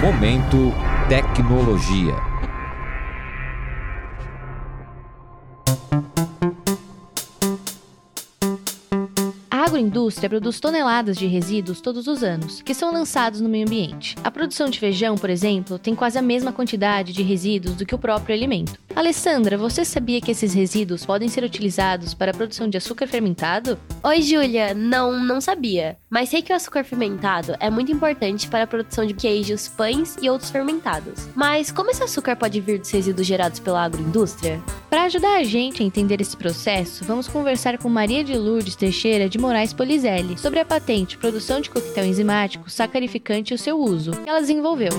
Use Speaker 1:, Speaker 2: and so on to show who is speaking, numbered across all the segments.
Speaker 1: Momento Tecnologia.
Speaker 2: Agroindústria produz toneladas de resíduos todos os anos, que são lançados no meio ambiente. A produção de feijão, por exemplo, tem quase a mesma quantidade de resíduos do que o próprio alimento. Alessandra, você sabia que esses resíduos podem ser utilizados para a produção de açúcar fermentado?
Speaker 3: Oi, Júlia. Não, não sabia. Mas sei que o açúcar fermentado é muito importante para a produção de queijos, pães e outros fermentados. Mas como esse açúcar pode vir dos resíduos gerados pela agroindústria?
Speaker 2: Para ajudar a gente a entender esse processo, vamos conversar com Maria de Lourdes Teixeira de Moraes Polizelli sobre a patente Produção de Coquetel Enzimático, Sacarificante e o seu uso, que ela desenvolveu.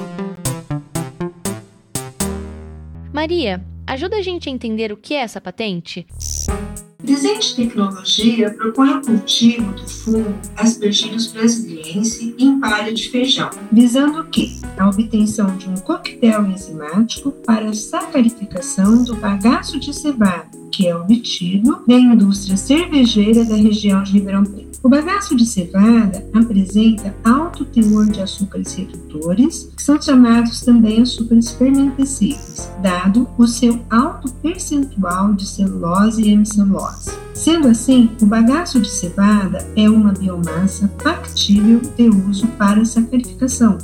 Speaker 2: Maria, Ajuda a gente a entender o que é essa patente?
Speaker 4: Presente Tecnologia propõe o cultivo do fungo Aspergillus brasiliense em palha de feijão, visando o quê? A obtenção de um coquetel enzimático para a sacarificação do bagaço de cevada, que é obtido da indústria cervejeira da região de Ribeirão Preto. O bagaço de cevada apresenta alto teor de açúcares redutores, que são chamados também açúcares fermentescíveis, dado o seu alto percentual de celulose e hemicelulose. Sendo assim, o bagaço de cevada é uma biomassa factível de uso para sacarificação.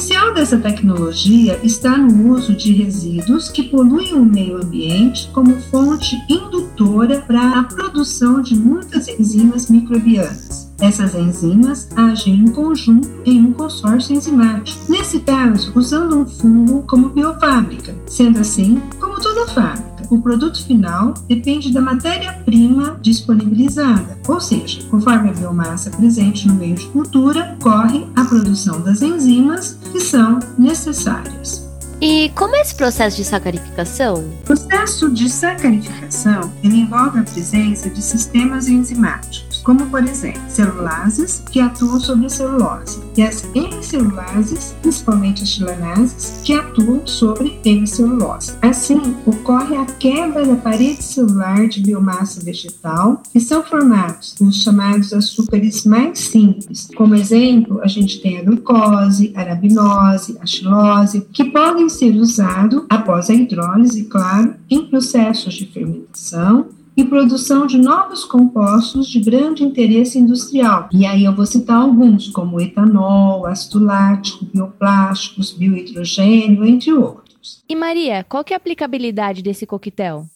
Speaker 4: O diferencial dessa tecnologia está no uso de resíduos que poluem o meio ambiente como fonte indutora para a produção de muitas enzimas microbianas. Essas enzimas agem em conjunto em um consórcio enzimático, nesse caso, usando um fungo como biofábrica. Sendo assim, como toda fábrica, o produto final depende da matéria-prima disponibilizada, ou seja, conforme a biomassa presente no meio de cultura, corre a produção das enzimas que são necessárias.
Speaker 3: E como é esse processo de sacarificação?
Speaker 4: O processo de sacarificação envolve a presença de sistemas enzimáticos como por exemplo celulases que atuam sobre a celulose e as hemicelulases, principalmente as chilanases, que atuam sobre hemicelulose. Assim, ocorre a quebra da parede celular de biomassa vegetal e são formados os chamados açúcares mais simples. Como exemplo, a gente tem a glucose, a arabinose, a xilose, que podem ser usados após a hidrólise, claro, em processos de fermentação e produção de novos compostos de grande interesse industrial. E aí eu vou citar alguns, como etanol, ácido lático, bioplásticos, biohidrogênio, entre outros.
Speaker 2: E Maria, qual que é a aplicabilidade desse coquetel?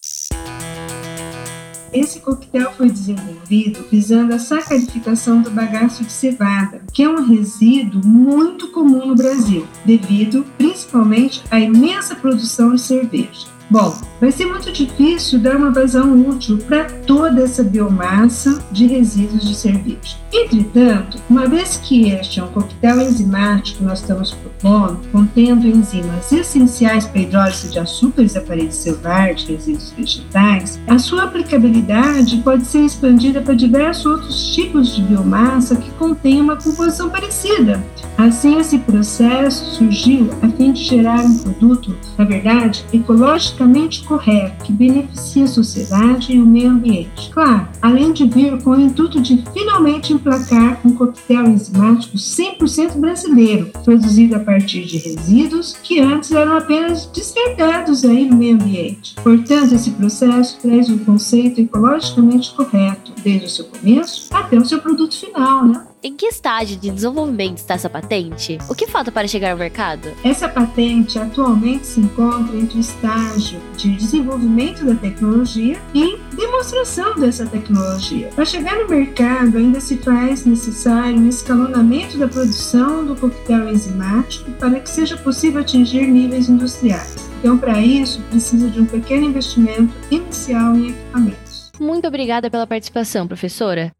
Speaker 4: Esse coquetel foi desenvolvido visando a sacarificação do bagaço de cevada, que é um resíduo muito comum no Brasil, devido principalmente à imensa produção de cerveja. Bom, vai ser muito difícil dar uma vazão útil para toda essa biomassa de resíduos de cerveja. Entretanto, uma vez que este é um coquetel enzimático que nós estamos propondo, contendo enzimas essenciais para a hidrólise de açúcares da parede celular de resíduos vegetais, a sua aplicabilidade pode ser expandida para diversos outros tipos de biomassa que contêm uma composição parecida. Assim, esse processo surgiu a fim de gerar um produto, na verdade, ecologicamente correto, que beneficia a sociedade e o meio ambiente. Claro, além de vir com o intuito de finalmente emplacar um coquetel enzimático 100% brasileiro, produzido a partir de resíduos que antes eram apenas descartados aí no meio ambiente. Portanto, esse processo traz um conceito ecologicamente correto, desde o seu começo até o seu produto final, né?
Speaker 3: Em que estágio de desenvolvimento está essa patente? O que falta para chegar ao mercado?
Speaker 4: Essa patente atualmente se encontra entre o estágio de desenvolvimento da tecnologia e demonstração dessa tecnologia. Para chegar no mercado, ainda se faz necessário um escalonamento da produção do coquetel enzimático para que seja possível atingir níveis industriais. Então, para isso, precisa de um pequeno investimento inicial em equipamentos.
Speaker 2: Muito obrigada pela participação, professora.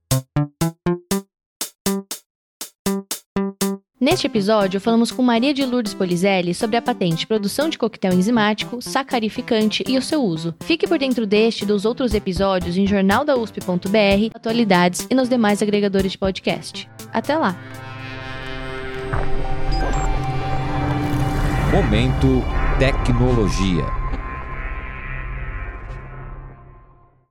Speaker 2: Neste episódio, falamos com Maria de Lourdes Polizelli sobre a patente Produção de Coquetel Enzimático, Sacarificante e o seu uso. Fique por dentro deste e dos outros episódios em jornaldausp.br, atualidades e nos demais agregadores de podcast. Até lá!
Speaker 1: Momento Tecnologia.